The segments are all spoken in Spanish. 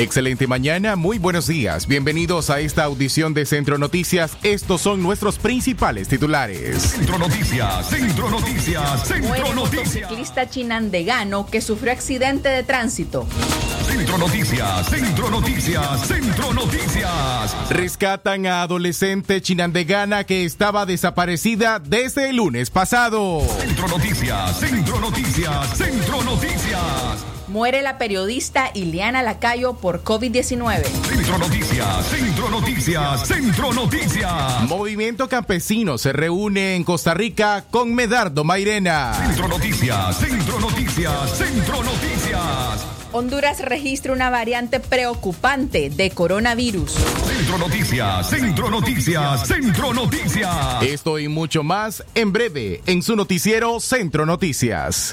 Excelente mañana, muy buenos días. Bienvenidos a esta audición de Centro Noticias. Estos son nuestros principales titulares. Centro Noticias, Centro Noticias, Centro Noticias. motociclista chinandegano que sufrió accidente de tránsito. Centro Noticias, Centro Noticias, Centro Noticias. Rescatan a adolescente chinandegana que estaba desaparecida desde el lunes pasado. Centro Noticias, Centro Noticias, Centro Noticias. Muere la periodista Ileana Lacayo por COVID-19. Centro Noticias, Centro Noticias, Centro Noticias. Movimiento Campesino se reúne en Costa Rica con Medardo Mairena. Centro Noticias, Centro Noticias, Centro Noticias. Honduras registra una variante preocupante de coronavirus. Centro Noticias, Centro Noticias, Centro Noticias. Esto y mucho más en breve en su noticiero Centro Noticias.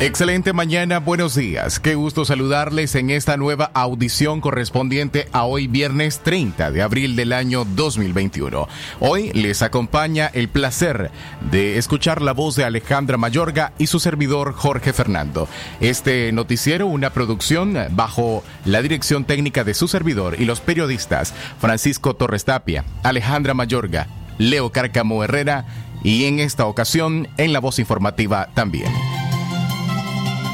Excelente mañana, buenos días. Qué gusto saludarles en esta nueva audición correspondiente a hoy viernes 30 de abril del año 2021. Hoy les acompaña el placer de escuchar la voz de Alejandra Mayorga y su servidor Jorge Fernando. Este noticiero, una producción bajo la dirección técnica de su servidor y los periodistas Francisco Torres Tapia, Alejandra Mayorga, Leo Cárcamo Herrera y en esta ocasión en la voz informativa también.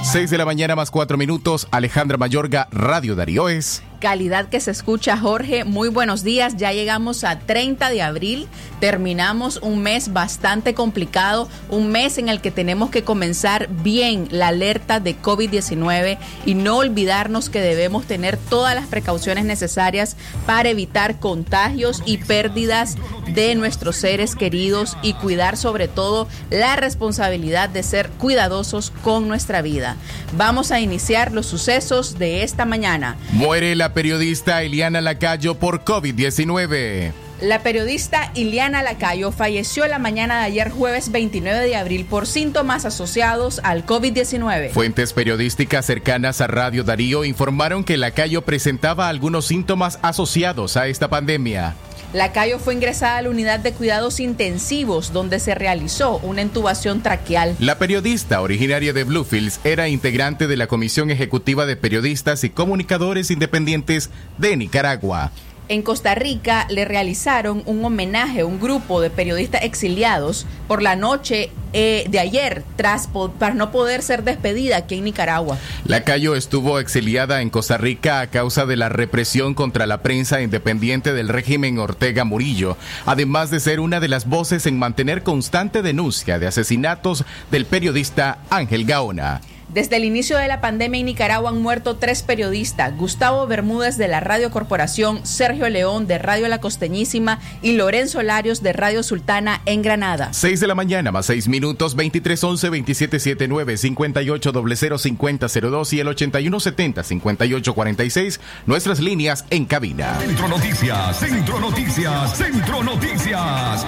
6 de la mañana más 4 minutos, Alejandra Mayorga, Radio Darío es. Calidad que se escucha, Jorge. Muy buenos días. Ya llegamos a 30 de abril. Terminamos un mes bastante complicado, un mes en el que tenemos que comenzar bien la alerta de COVID-19 y no olvidarnos que debemos tener todas las precauciones necesarias para evitar contagios y pérdidas de nuestros seres queridos y cuidar sobre todo la responsabilidad de ser cuidadosos con nuestra vida. Vamos a iniciar los sucesos de esta mañana. Muere la periodista Eliana Lacayo por COVID-19. La periodista Iliana Lacayo falleció la mañana de ayer jueves 29 de abril por síntomas asociados al COVID-19. Fuentes periodísticas cercanas a Radio Darío informaron que Lacayo presentaba algunos síntomas asociados a esta pandemia. Lacayo fue ingresada a la unidad de cuidados intensivos donde se realizó una intubación traqueal. La periodista originaria de Bluefields era integrante de la Comisión Ejecutiva de Periodistas y Comunicadores Independientes de Nicaragua. En Costa Rica le realizaron un homenaje a un grupo de periodistas exiliados por la noche eh, de ayer tras para no poder ser despedida aquí en Nicaragua. Lacayo estuvo exiliada en Costa Rica a causa de la represión contra la prensa independiente del régimen Ortega Murillo, además de ser una de las voces en mantener constante denuncia de asesinatos del periodista Ángel Gaona. Desde el inicio de la pandemia en Nicaragua han muerto tres periodistas, Gustavo Bermúdez de la Radio Corporación, Sergio León de Radio La Costeñísima y Lorenzo Larios de Radio Sultana en Granada. 6 de la mañana más 6 minutos, 2311-2779, 5800-5002 y el 8170-5846, nuestras líneas en cabina. Centro Noticias, Centro Noticias, Centro Noticias.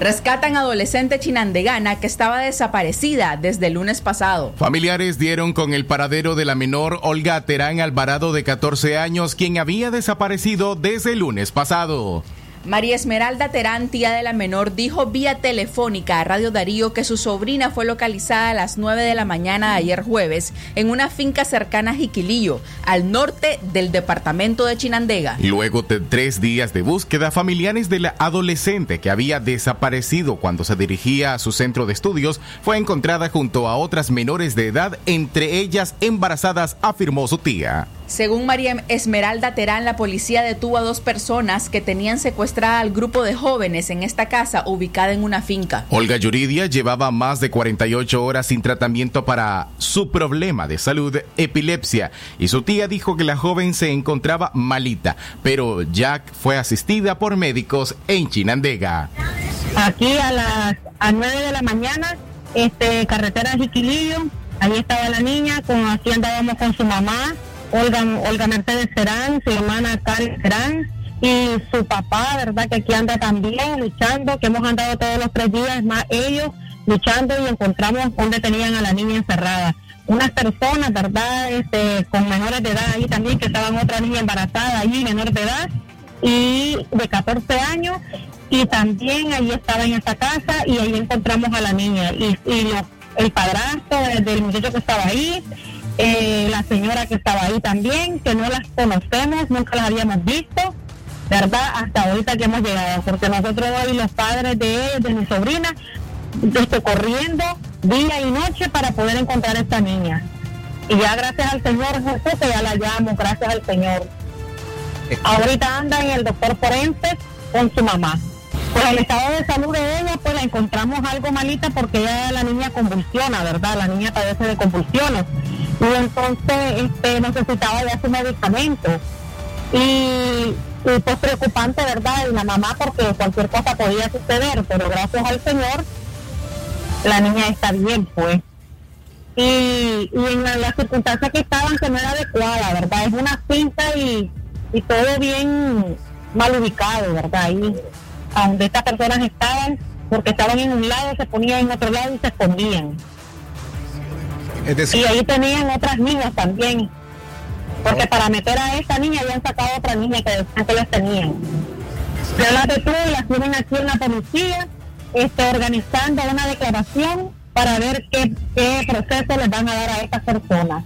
Rescatan adolescente chinandegana que estaba desaparecida desde el lunes pasado. Familiares dieron con el paradero de la menor Olga Terán Alvarado de 14 años, quien había desaparecido desde el lunes pasado. María Esmeralda Terán, tía de la menor, dijo vía telefónica a Radio Darío que su sobrina fue localizada a las 9 de la mañana de ayer jueves en una finca cercana a Jiquilillo, al norte del departamento de Chinandega. Luego de tres días de búsqueda, familiares de la adolescente que había desaparecido cuando se dirigía a su centro de estudios fue encontrada junto a otras menores de edad, entre ellas embarazadas, afirmó su tía. Según María Esmeralda Terán, la policía detuvo a dos personas que tenían secuestrada al grupo de jóvenes en esta casa ubicada en una finca. Olga Yuridia llevaba más de 48 horas sin tratamiento para su problema de salud, epilepsia, y su tía dijo que la joven se encontraba malita, pero Jack fue asistida por médicos en Chinandega. Aquí a las a 9 de la mañana, este, carretera Jiquilillo, ahí estaba la niña, con, aquí andábamos con su mamá Olga, Olga Mercedes Serán, su hermana Karen Serán y su papá, ¿verdad? Que aquí anda también luchando, que hemos andado todos los tres días, más ellos luchando y encontramos donde tenían a la niña encerrada. Unas personas, ¿verdad? Este, con menores de edad ahí también, que estaban otra niña embarazada ahí, menor de edad, y de 14 años, y también ahí estaba en esa casa y ahí encontramos a la niña. Y, y el padrastro del muchacho que estaba ahí, eh, la señora que estaba ahí también, que no las conocemos, nunca las habíamos visto, ¿verdad? Hasta ahorita que hemos llegado, porque nosotros hoy los padres de, de mi sobrina, estoy corriendo día y noche para poder encontrar a esta niña. Y ya gracias al Señor Jesús que ya la llamo, gracias al Señor. Ahorita anda en el doctor forense con su mamá. Pues el estado de salud de ella, pues la encontramos algo malita porque ya la niña convulsiona, ¿verdad? La niña padece de convulsiones y entonces este, necesitaba ya su medicamento. Y, pues preocupante, ¿verdad? Y la mamá porque cualquier cosa podía suceder, pero gracias al Señor la niña está bien, pues. Y, en las circunstancias que estaban que no era adecuada, ¿verdad? Es una cinta y, y todo bien mal ubicado, ¿verdad? Ahí, a donde estas personas estaban, porque estaban en un lado, se ponían en otro lado y se escondían. Y ahí tenían otras niñas también. Porque para meter a esta niña habían sacado otra niña que que las tenían. Yo las detuve y las tienen aquí en la policía, este, organizando una declaración para ver qué, qué proceso les van a dar a estas personas.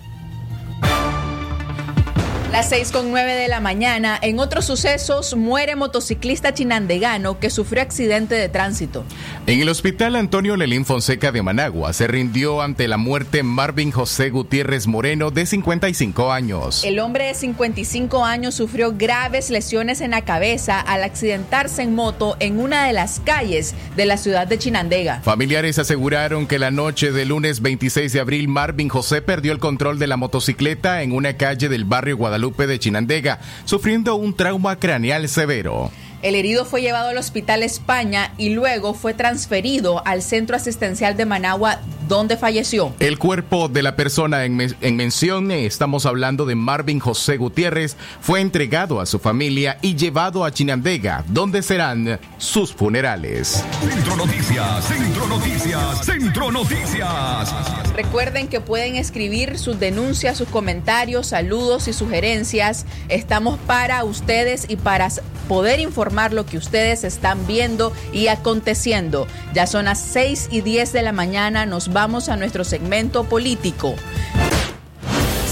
Las 6 con 9 de la mañana. En otros sucesos, muere motociclista chinandegano que sufrió accidente de tránsito. En el hospital Antonio Lelín Fonseca de Managua se rindió ante la muerte Marvin José Gutiérrez Moreno, de 55 años. El hombre de 55 años sufrió graves lesiones en la cabeza al accidentarse en moto en una de las calles de la ciudad de Chinandega. Familiares aseguraron que la noche del lunes 26 de abril, Marvin José perdió el control de la motocicleta en una calle del barrio Guadalupe Lupe de Chinandega, sufriendo un trauma craneal severo. El herido fue llevado al Hospital España y luego fue transferido al Centro Asistencial de Managua, donde falleció. El cuerpo de la persona en, mención, eh, estamos hablando de Marvin José Gutiérrez, fue entregado a su familia y llevado a Chinandega, donde serán sus funerales. Centro Noticias, Centro Noticias, Centro Noticias. Recuerden que pueden escribir sus denuncias, sus comentarios, saludos y sugerencias. Estamos para ustedes y para poder informar lo que ustedes están viendo y aconteciendo. Ya son las 6 y 10 de la mañana, nos vamos a nuestro segmento político.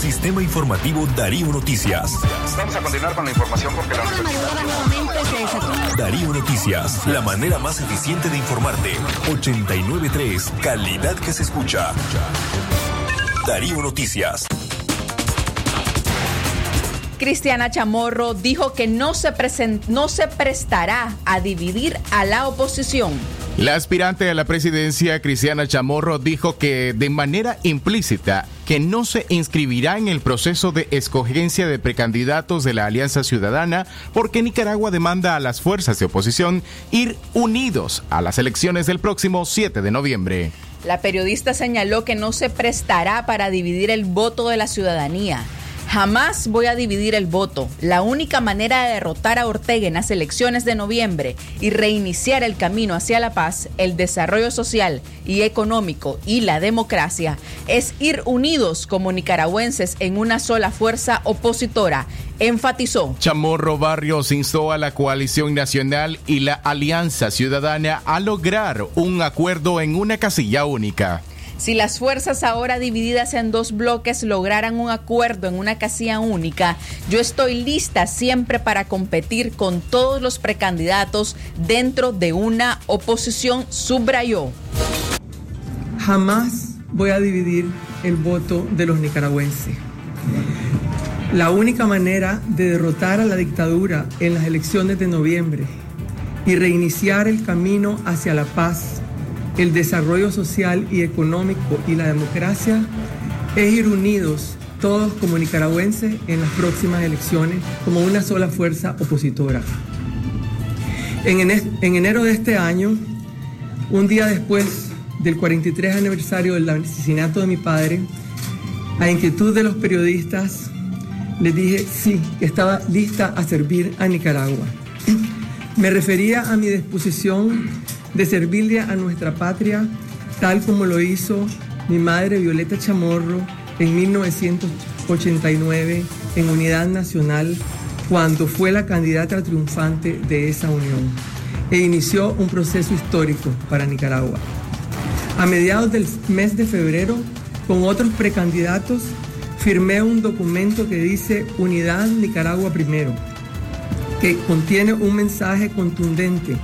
Sistema Informativo Darío Noticias. Vamos a continuar con la información porque la Darío Noticias, la manera más eficiente de informarte. 893, calidad que se escucha. Darío Noticias. Cristiana Chamorro dijo que no se, no se prestará a dividir a la oposición. La aspirante a la presidencia, Cristiana Chamorro, dijo que de manera implícita que no se inscribirá en el proceso de escogencia de precandidatos de la Alianza Ciudadana porque Nicaragua demanda a las fuerzas de oposición ir unidos a las elecciones del próximo 7 de noviembre. La periodista señaló que no se prestará para dividir el voto de la ciudadanía Jamás voy a dividir el voto. La única manera de derrotar a Ortega en las elecciones de noviembre y reiniciar el camino hacia la paz, el desarrollo social y económico y la democracia es ir unidos como nicaragüenses en una sola fuerza opositora, enfatizó. Chamorro Barrios instó a la coalición nacional y la alianza ciudadana a lograr un acuerdo en una casilla única. Si las fuerzas ahora divididas en dos bloques lograran un acuerdo en una casilla única, yo estoy lista siempre para competir con todos los precandidatos dentro de una oposición, subrayó. Jamás voy a dividir el voto de los nicaragüenses. La única manera de derrotar a la dictadura en las elecciones de noviembre y reiniciar el camino hacia la paz, el desarrollo social y económico y la democracia es ir unidos todos como nicaragüenses en las próximas elecciones como una sola fuerza opositora. En, enero de este año, un día después del 43 aniversario del asesinato de mi padre, a inquietud de los periodistas, les dije sí, que estaba lista a servir a Nicaragua. Me refería a mi disposición de servirle a nuestra patria tal como lo hizo mi madre Violeta Chamorro en 1989 en Unidad Nacional cuando fue la candidata triunfante de esa unión e inició un proceso histórico para Nicaragua. A mediados del mes de febrero, con otros precandidatos, firmé un documento que dice Unidad Nicaragua Primero que contiene un mensaje contundente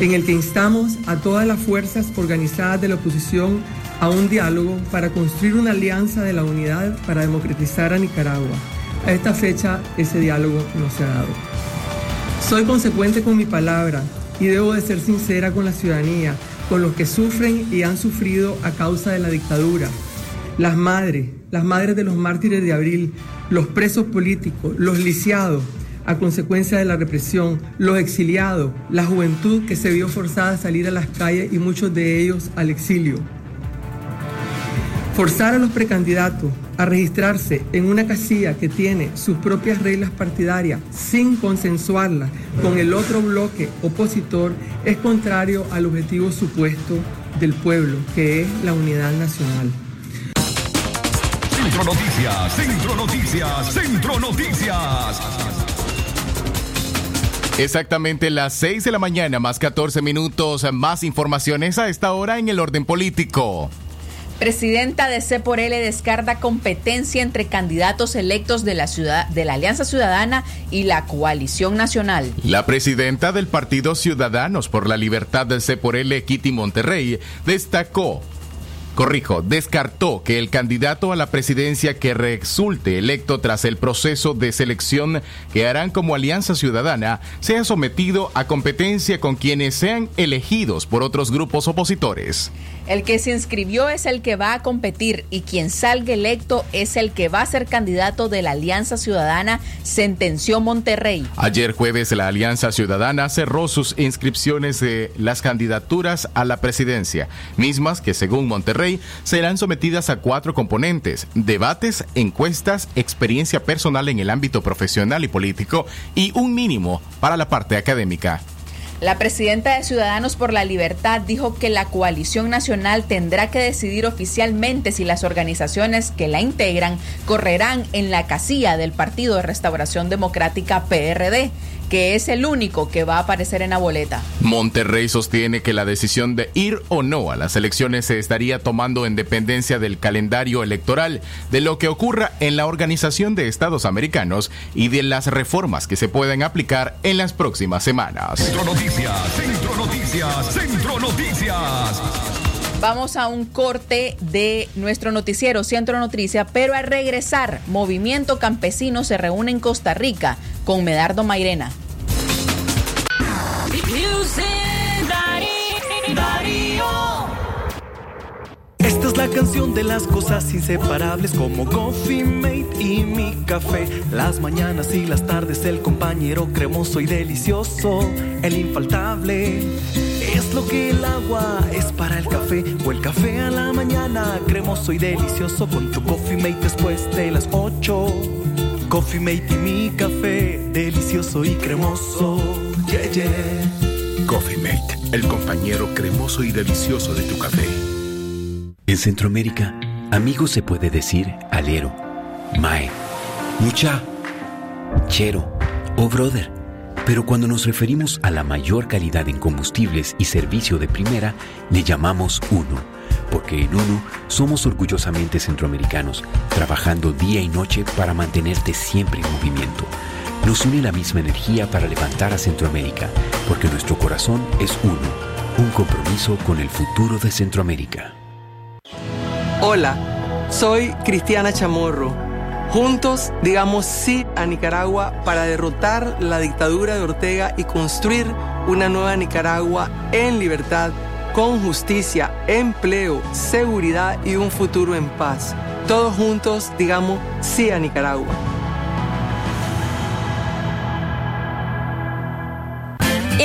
en el que instamos a todas las fuerzas organizadas de la oposición a un diálogo para construir una alianza de la unidad para democratizar a Nicaragua. A esta fecha ese diálogo no se ha dado. Soy consecuente con mi palabra y debo de ser sincera con la ciudadanía, con los que sufren y han sufrido a causa de la dictadura. Las madres, las madres de los mártires de abril, los presos políticos, los lisiados, a consecuencia de la represión, los exiliados, la juventud que se vio forzada a salir a las calles y muchos de ellos al exilio. Forzar a los precandidatos a registrarse en una casilla que tiene sus propias reglas partidarias sin consensuarlas con el otro bloque opositor es contrario al objetivo supuesto del pueblo, que es la unidad nacional. Centro Noticias, Centro Noticias, Centro Noticias. Exactamente las 6 de la mañana, más 14 minutos, más informaciones a esta hora en el orden político. Presidenta de C por L descarta competencia entre candidatos electos de la ciudad de la Alianza Ciudadana y la Coalición Nacional. La presidenta del Partido Ciudadanos por la Libertad de C por L, Kitty Monterrey, destacó corrijo, descartó que el candidato a la presidencia que resulte electo tras el proceso de selección que harán como Alianza Ciudadana sea sometido a competencia con quienes sean elegidos por otros grupos opositores. El que se inscribió es el que va a competir y quien salga electo es el que va a ser candidato de la Alianza Ciudadana, sentenció Monterrey. Ayer jueves la Alianza Ciudadana cerró sus inscripciones de las candidaturas a la presidencia, mismas que según Monterrey serán sometidas a cuatro componentes, debates, encuestas, experiencia personal en el ámbito profesional y político y un mínimo para la parte académica. La presidenta de Ciudadanos por la Libertad dijo que la coalición nacional tendrá que decidir oficialmente si las organizaciones que la integran correrán en la casilla del Partido de Restauración Democrática PRD que es el único que va a aparecer en la boleta. Monterrey sostiene que la decisión de ir o no a las elecciones se estaría tomando en dependencia del calendario electoral, de lo que ocurra en la Organización de Estados Americanos y de las reformas que se pueden aplicar en las próximas semanas. Centro Noticias, Centro Noticias, Centro Noticias. Vamos a un corte de nuestro noticiero Centro Noticia, pero al regresar, Movimiento Campesino se reúne en Costa Rica con Medardo Mairena. Esta es la canción de las cosas inseparables como Coffee Mate y mi café. Las mañanas y las tardes el compañero cremoso y delicioso, el infaltable. Es lo que el agua es para el café o el café a la mañana cremoso y delicioso con tu Coffee Mate después de las 8. Coffee Mate y mi café delicioso y cremoso. Yeah, yeah. Coffee Mate, el compañero cremoso y delicioso de tu café. En Centroamérica, amigo se puede decir alero, mae, mucha, chero o brother. Pero cuando nos referimos a la mayor calidad en combustibles y servicio de primera, le llamamos uno, porque en uno somos orgullosamente centroamericanos, trabajando día y noche para mantenerte siempre en movimiento. Nos une la misma energía para levantar a Centroamérica, porque nuestro corazón es uno, un compromiso con el futuro de Centroamérica. Hola, soy Cristiana Chamorro Juntos digamos sí a Nicaragua para derrotar la dictadura de Ortega y construir una nueva Nicaragua en libertad, con justicia, empleo, seguridad y un futuro en paz. Todos juntos digamos sí a Nicaragua.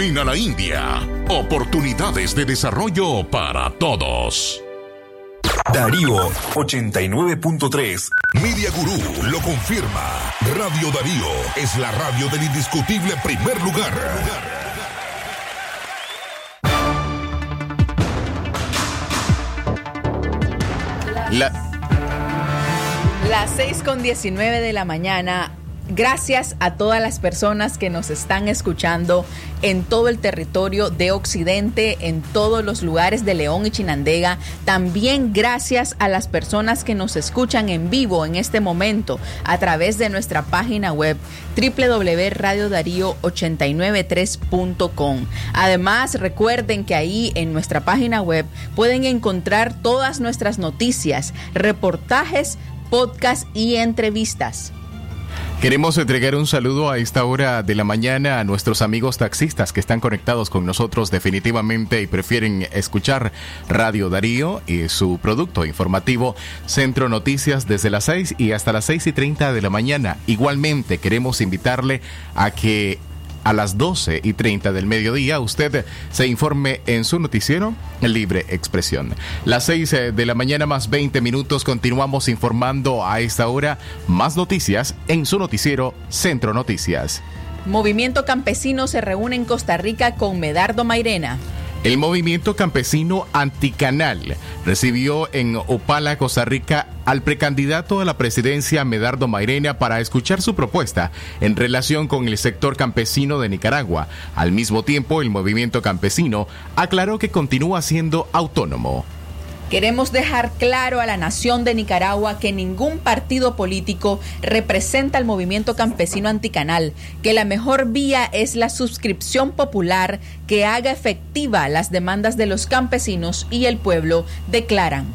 Mina La India. Oportunidades de desarrollo para todos. Darío 89.3. Media Gurú lo confirma. Radio Darío es la radio del indiscutible primer lugar. La... Las 6 con 19 de la mañana Gracias a todas las personas que nos están escuchando en todo el territorio de Occidente, en todos los lugares de León y Chinandega. También gracias a las personas que nos escuchan en vivo en este momento a través de nuestra página web www.radiodarío893.com. Además, recuerden que ahí en nuestra página web pueden encontrar todas nuestras noticias, reportajes, podcasts y entrevistas. Queremos entregar un saludo a esta hora de la mañana a nuestros amigos taxistas que están conectados con nosotros definitivamente y prefieren escuchar Radio Darío y su producto informativo Centro Noticias desde las 6 y hasta las 6 y 30 de la mañana. Igualmente queremos invitarle a que a las 12 y 30 del mediodía usted se informe en su noticiero Libre Expresión. Las 6 eh, de la mañana más 20 minutos continuamos informando a esta hora más noticias en su noticiero Centro Noticias. Movimiento Campesino se reúne en Costa Rica con Medardo Mairena. El movimiento campesino anticanal recibió en Opala, Costa Rica, al precandidato a la presidencia Medardo Mairena para escuchar su propuesta en relación con el sector campesino de Nicaragua. Al mismo tiempo, el movimiento campesino aclaró que continúa siendo autónomo. Queremos dejar claro a la nación de Nicaragua que ningún partido político representa al movimiento campesino anticanal, que la mejor vía es la suscripción popular que haga efectiva las demandas de los campesinos y el pueblo, declaran.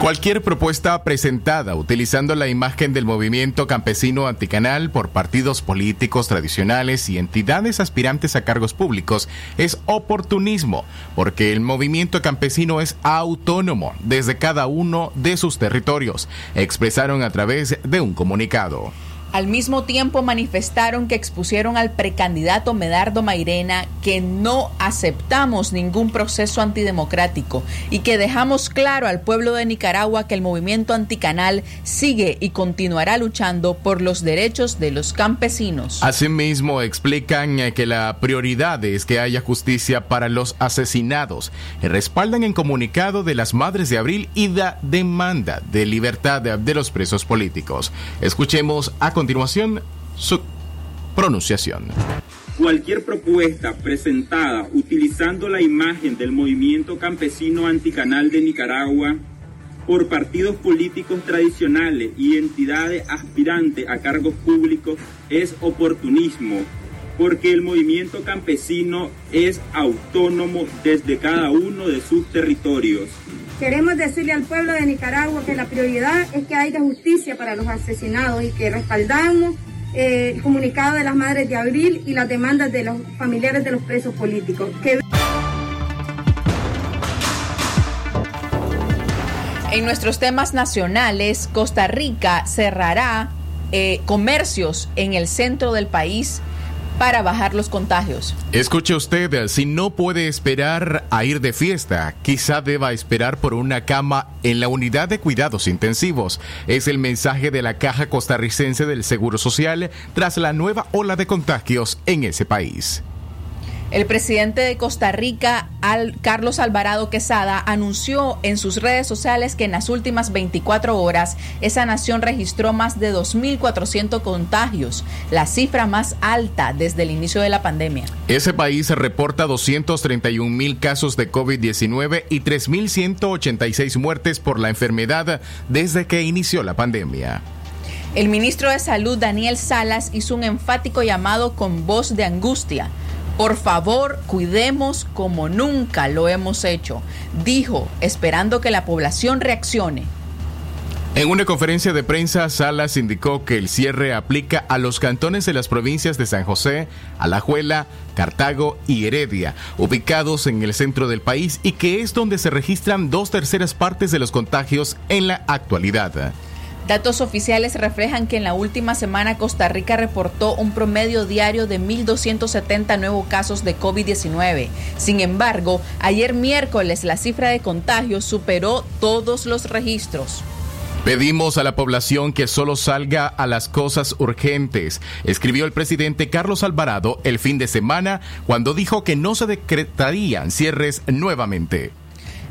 Cualquier propuesta presentada utilizando la imagen del movimiento campesino anticanal por partidos políticos tradicionales y entidades aspirantes a cargos públicos es oportunismo, porque el movimiento campesino es autónomo desde cada uno de sus territorios, expresaron a través de un comunicado. Al mismo tiempo manifestaron que expusieron al precandidato Medardo Mairena que no aceptamos ningún proceso antidemocrático y que dejamos claro al pueblo de Nicaragua que el movimiento anticanal sigue y continuará luchando por los derechos de los campesinos. Asimismo, explican eh, que la prioridad es que haya justicia para los asesinados y respaldan en comunicado de las Madres de Abril y la demanda de libertad de los presos políticos. Escuchemos a continuación su pronunciación. Cualquier propuesta presentada utilizando la imagen del movimiento campesino anticanal de Nicaragua por partidos políticos tradicionales y entidades aspirantes a cargos públicos es oportunismo porque el movimiento campesino es autónomo desde cada uno de sus territorios. Queremos decirle al pueblo de Nicaragua que la prioridad es que haya justicia para los asesinados y que respaldamos eh, el comunicado de las Madres de Abril y las demandas de los familiares de los presos políticos. En nuestros temas nacionales, Costa Rica cerrará eh, comercios en el centro del país para bajar los contagios. Escuche usted, si no puede esperar a ir de fiesta, quizá deba esperar por una cama en la unidad de cuidados intensivos. Es el mensaje de la Caja Costarricense del Seguro Social tras la nueva ola de contagios en ese país. El presidente de Costa Rica, Carlos Alvarado Quesada, anunció en sus redes sociales que en las últimas 24 horas esa nación registró más de 2.400 contagios, la cifra más alta desde el inicio de la pandemia. Ese país reporta 231.000 casos de COVID-19 y 3.186 muertes por la enfermedad desde que inició la pandemia. El ministro de Salud, Daniel Salas, hizo un enfático llamado con voz de angustia por favor, cuidemos como nunca lo hemos hecho, dijo, esperando que la población reaccione. En una conferencia de prensa, Salas indicó que el cierre aplica a los cantones de las provincias de San José, Alajuela, Cartago y Heredia, ubicados en el centro del país y que es donde se registran dos terceras partes de los contagios en la actualidad. Datos oficiales reflejan que en la última semana Costa Rica reportó un promedio diario de 1.270 nuevos casos de COVID-19. Sin embargo, ayer miércoles la cifra de contagios superó todos los registros. Pedimos a la población que solo salga a las cosas urgentes, escribió el presidente Carlos Alvarado el fin de semana cuando dijo que no se decretarían cierres nuevamente.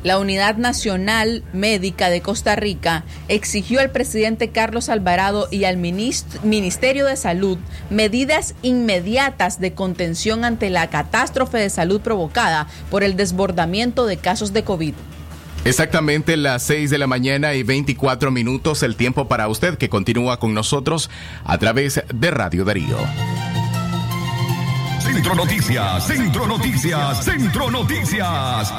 La Unidad Nacional Médica de Costa Rica exigió al presidente Carlos Alvarado y al Ministerio de Salud medidas inmediatas de contención ante la catástrofe de salud provocada por el desbordamiento de casos de COVID. Exactamente las 6 de la mañana y 24 minutos el tiempo para usted que continúa con nosotros a través de Radio Darío. Centro Noticias, Centro Noticias, Centro Noticias.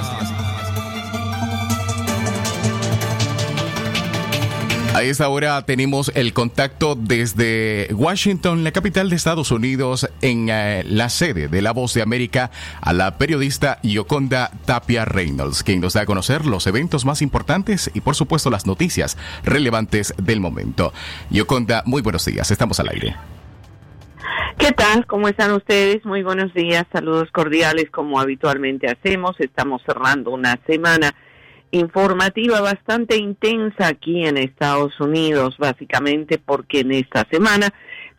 A esta hora tenemos el contacto desde Washington, la capital de Estados Unidos, en eh, la sede de La Voz de América, a la periodista Yoconda Tapia Reynolds, quien nos da a conocer los eventos más importantes y, por supuesto, las noticias relevantes del momento. Yoconda, muy buenos días, estamos al aire. ¿Qué tal? ¿Cómo están ustedes? Muy buenos días, saludos cordiales como habitualmente hacemos. Estamos cerrando una semana informativa bastante intensa aquí en Estados Unidos, básicamente porque en esta semana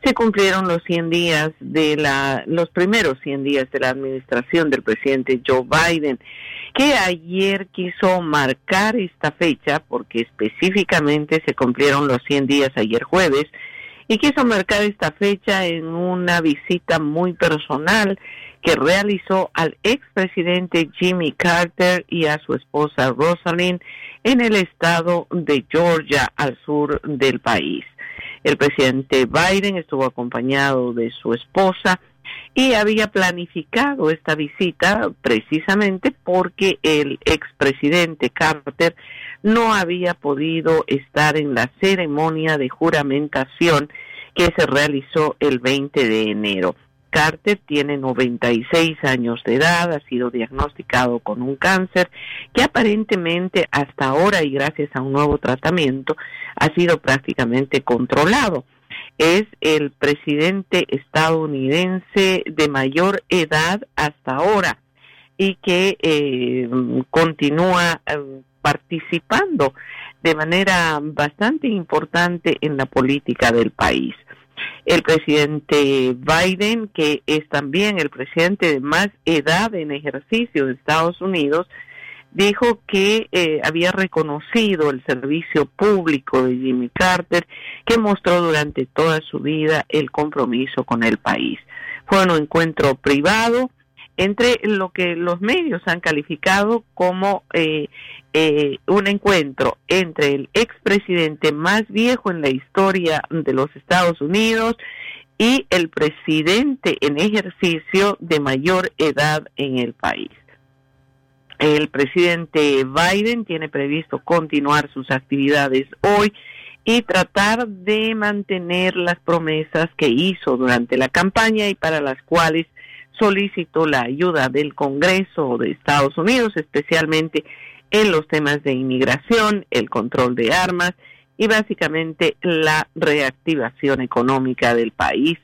se cumplieron los 100 días de la, los primeros 100 días de la administración del presidente Joe Biden, que ayer quiso marcar esta fecha porque específicamente se cumplieron los 100 días ayer jueves y quiso marcar esta fecha en una visita muy personal que realizó al expresidente Jimmy Carter y a su esposa Rosalind en el estado de Georgia, al sur del país. El presidente Biden estuvo acompañado de su esposa y había planificado esta visita precisamente porque el expresidente Carter no había podido estar en la ceremonia de juramentación que se realizó el 20 de enero. Carter tiene 96 años de edad, ha sido diagnosticado con un cáncer que aparentemente hasta ahora y gracias a un nuevo tratamiento ha sido prácticamente controlado. Es el presidente estadounidense de mayor edad hasta ahora y que eh, continúa eh, participando de manera bastante importante en la política del país. El presidente Biden, que es también el presidente de más edad en ejercicio de Estados Unidos, dijo que eh, había reconocido el servicio público de Jimmy Carter, que mostró durante toda su vida el compromiso con el país. Fue un encuentro privado entre lo que los medios han calificado como eh, eh, un encuentro entre el expresidente más viejo en la historia de los Estados Unidos y el presidente en ejercicio de mayor edad en el país. El presidente Biden tiene previsto continuar sus actividades hoy y tratar de mantener las promesas que hizo durante la campaña y para las cuales solicitó la ayuda del Congreso de Estados Unidos, especialmente en los temas de inmigración, el control de armas y básicamente la reactivación económica del país,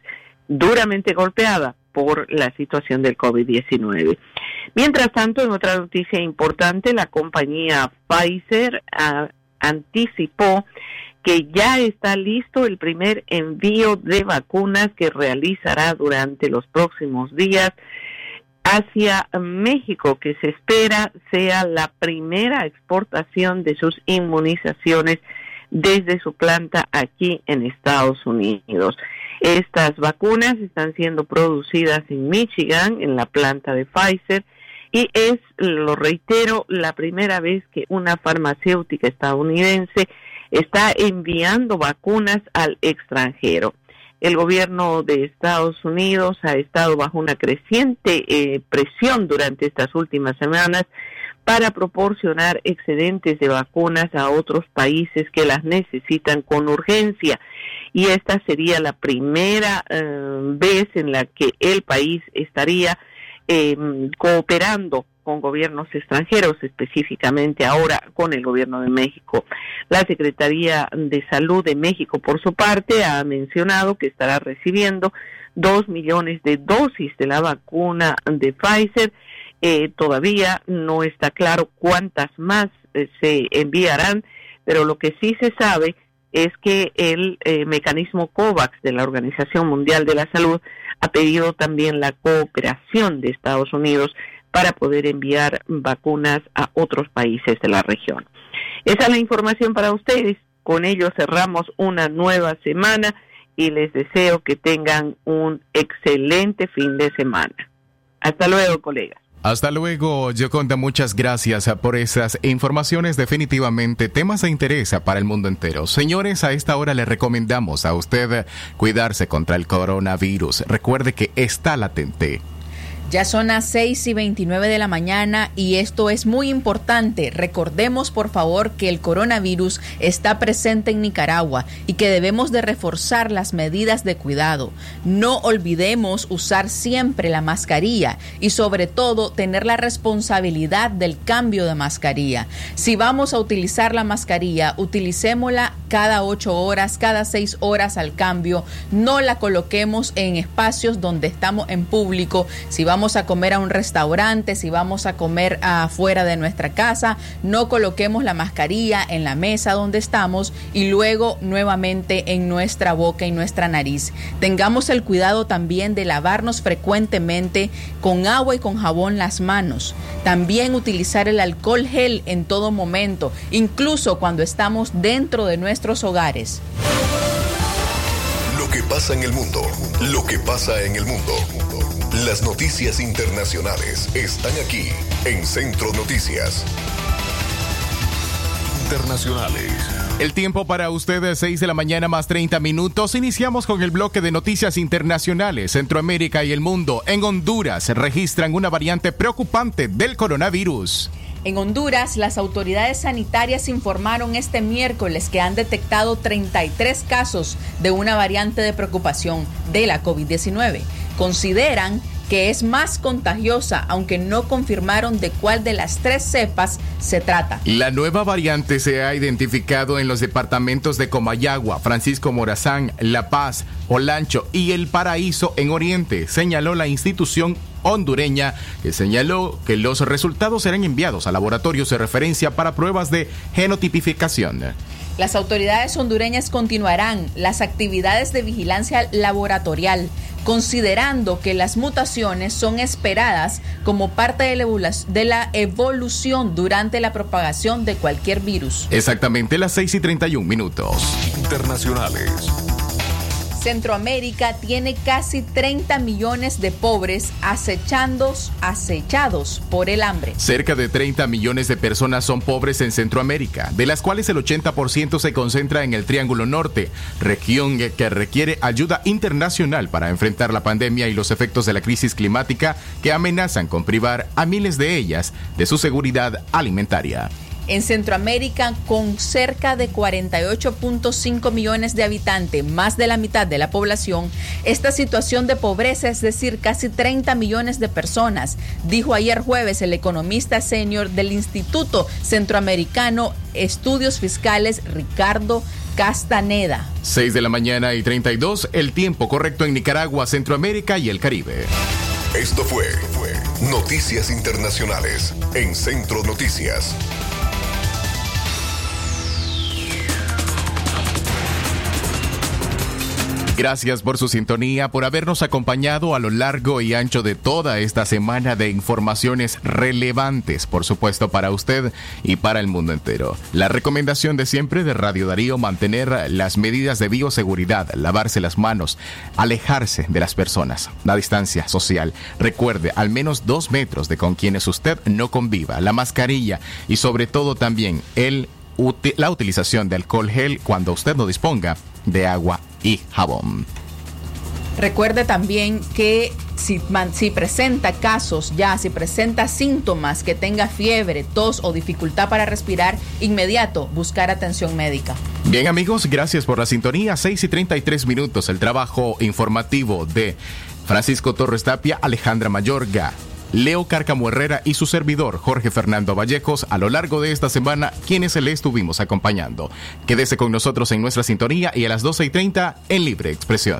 duramente golpeada por la situación del COVID-19. Mientras tanto, en otra noticia importante, la compañía Pfizer ah, anticipó que ya está listo el primer envío de vacunas que realizará durante los próximos días hacia México, que se espera sea la primera exportación de sus inmunizaciones desde su planta aquí en Estados Unidos. Estas vacunas están siendo producidas en Michigan, en la planta de Pfizer, y es, lo reitero, la primera vez que una farmacéutica estadounidense está enviando vacunas al extranjero. El gobierno de Estados Unidos ha estado bajo una creciente eh, presión durante estas últimas semanas para proporcionar excedentes de vacunas a otros países que las necesitan con urgencia. Y esta sería la primera eh, vez en la que el país estaría eh, cooperando con gobiernos extranjeros, específicamente ahora con el gobierno de México. La Secretaría de Salud de México, por su parte, ha mencionado que estará recibiendo dos millones de dosis de la vacuna de Pfizer. Eh, todavía no está claro cuántas más eh, se enviarán, pero lo que sí se sabe es que el eh, mecanismo COVAX de la Organización Mundial de la Salud ha pedido también la cooperación de Estados Unidos para poder enviar vacunas a otros países de la región. Esa es la información para ustedes. Con ello cerramos una nueva semana y les deseo que tengan un excelente fin de semana. Hasta luego, colegas. Hasta luego, Yoconda. Muchas gracias por esas informaciones. Definitivamente temas de interés para el mundo entero. Señores, a esta hora le recomendamos a usted cuidarse contra el coronavirus. Recuerde que está latente. Ya son las 6 y 29 de la mañana y esto es muy importante. Recordemos por favor que el coronavirus está presente en Nicaragua y que debemos de reforzar las medidas de cuidado. No olvidemos usar siempre la mascarilla y sobre todo tener la responsabilidad del cambio de mascarilla. Si vamos a utilizar la mascarilla, utilicémosla cada 8 horas, cada 6 horas al cambio. No la coloquemos en espacios donde estamos en público. Si vamos vamos a comer a un restaurante, si vamos a comer afuera de nuestra casa, no coloquemos la mascarilla en la mesa donde estamos y luego nuevamente en nuestra boca y nuestra nariz. Tengamos el cuidado también de lavarnos frecuentemente con agua y con jabón las manos. También utilizar el alcohol gel en todo momento, incluso cuando estamos dentro de nuestros hogares. Pasa en el mundo, lo que pasa en el mundo. Las noticias internacionales están aquí en Centro Noticias. Internacionales. El tiempo para ustedes, 6 de la mañana más 30 minutos. Iniciamos con el bloque de noticias internacionales. Centroamérica y el mundo. En Honduras registran una variante preocupante del coronavirus. En Honduras, las autoridades sanitarias informaron este miércoles que han detectado 33 casos de una variante de preocupación de la COVID-19 consideran que es más contagiosa, aunque no confirmaron de cuál de las tres cepas se trata. La nueva variante se ha identificado en los departamentos de Comayagua, Francisco Morazán, La Paz, Olancho y El Paraíso en Oriente, señaló la institución hondureña, que señaló que los resultados serán enviados a laboratorios de referencia para pruebas de genotipificación. Las autoridades hondureñas continuarán las actividades de vigilancia laboratorial, considerando que las mutaciones son esperadas como parte de la evolución durante la propagación de cualquier virus. Exactamente las 6 y 31 minutos. Internacionales. Centroamérica tiene casi 30 millones de pobres acechandos, acechados por el hambre. Cerca de 30 millones de personas son pobres en Centroamérica, de las cuales el 80% se concentra en el Triángulo Norte, región que requiere ayuda internacional para enfrentar la pandemia y los efectos de la crisis climática que amenazan con privar a miles de ellas de su seguridad alimentaria en Centroamérica con cerca de 48.5 millones de habitantes, más de la mitad de la población, esta situación de pobreza, es decir, casi 30 millones de personas, dijo ayer jueves el economista senior del Instituto Centroamericano Estudios Fiscales Ricardo Castaneda. 6 de la mañana y 32, el tiempo correcto en Nicaragua, Centroamérica y el Caribe. Esto fue, fue Noticias Internacionales en Centro Noticias. Gracias por su sintonía, por habernos acompañado a lo largo y ancho de toda esta semana de informaciones relevantes, por supuesto, para usted y para el mundo entero. La recomendación de siempre de Radio Darío, mantener las medidas de bioseguridad, lavarse las manos, alejarse de las personas, la distancia social. Recuerde, al menos dos metros de con quienes usted no conviva, la mascarilla y sobre todo también el la utilización de alcohol gel cuando usted no disponga de agua y jabón. Recuerde también que si, si, presenta casos ya, si presenta síntomas que tenga fiebre, tos o dificultad para respirar, inmediato buscar atención médica. Bien amigos, gracias por la sintonía. 6 y 33 minutos, el trabajo informativo de Francisco Torres Tapia, Alejandra Mayorga. Leo Carcamo Herrera y su servidor Jorge Fernando Vallejos a lo largo de esta semana, quienes le estuvimos acompañando. Quédese con nosotros en nuestra sintonía y a las 12 y 30 en Libre Expresión.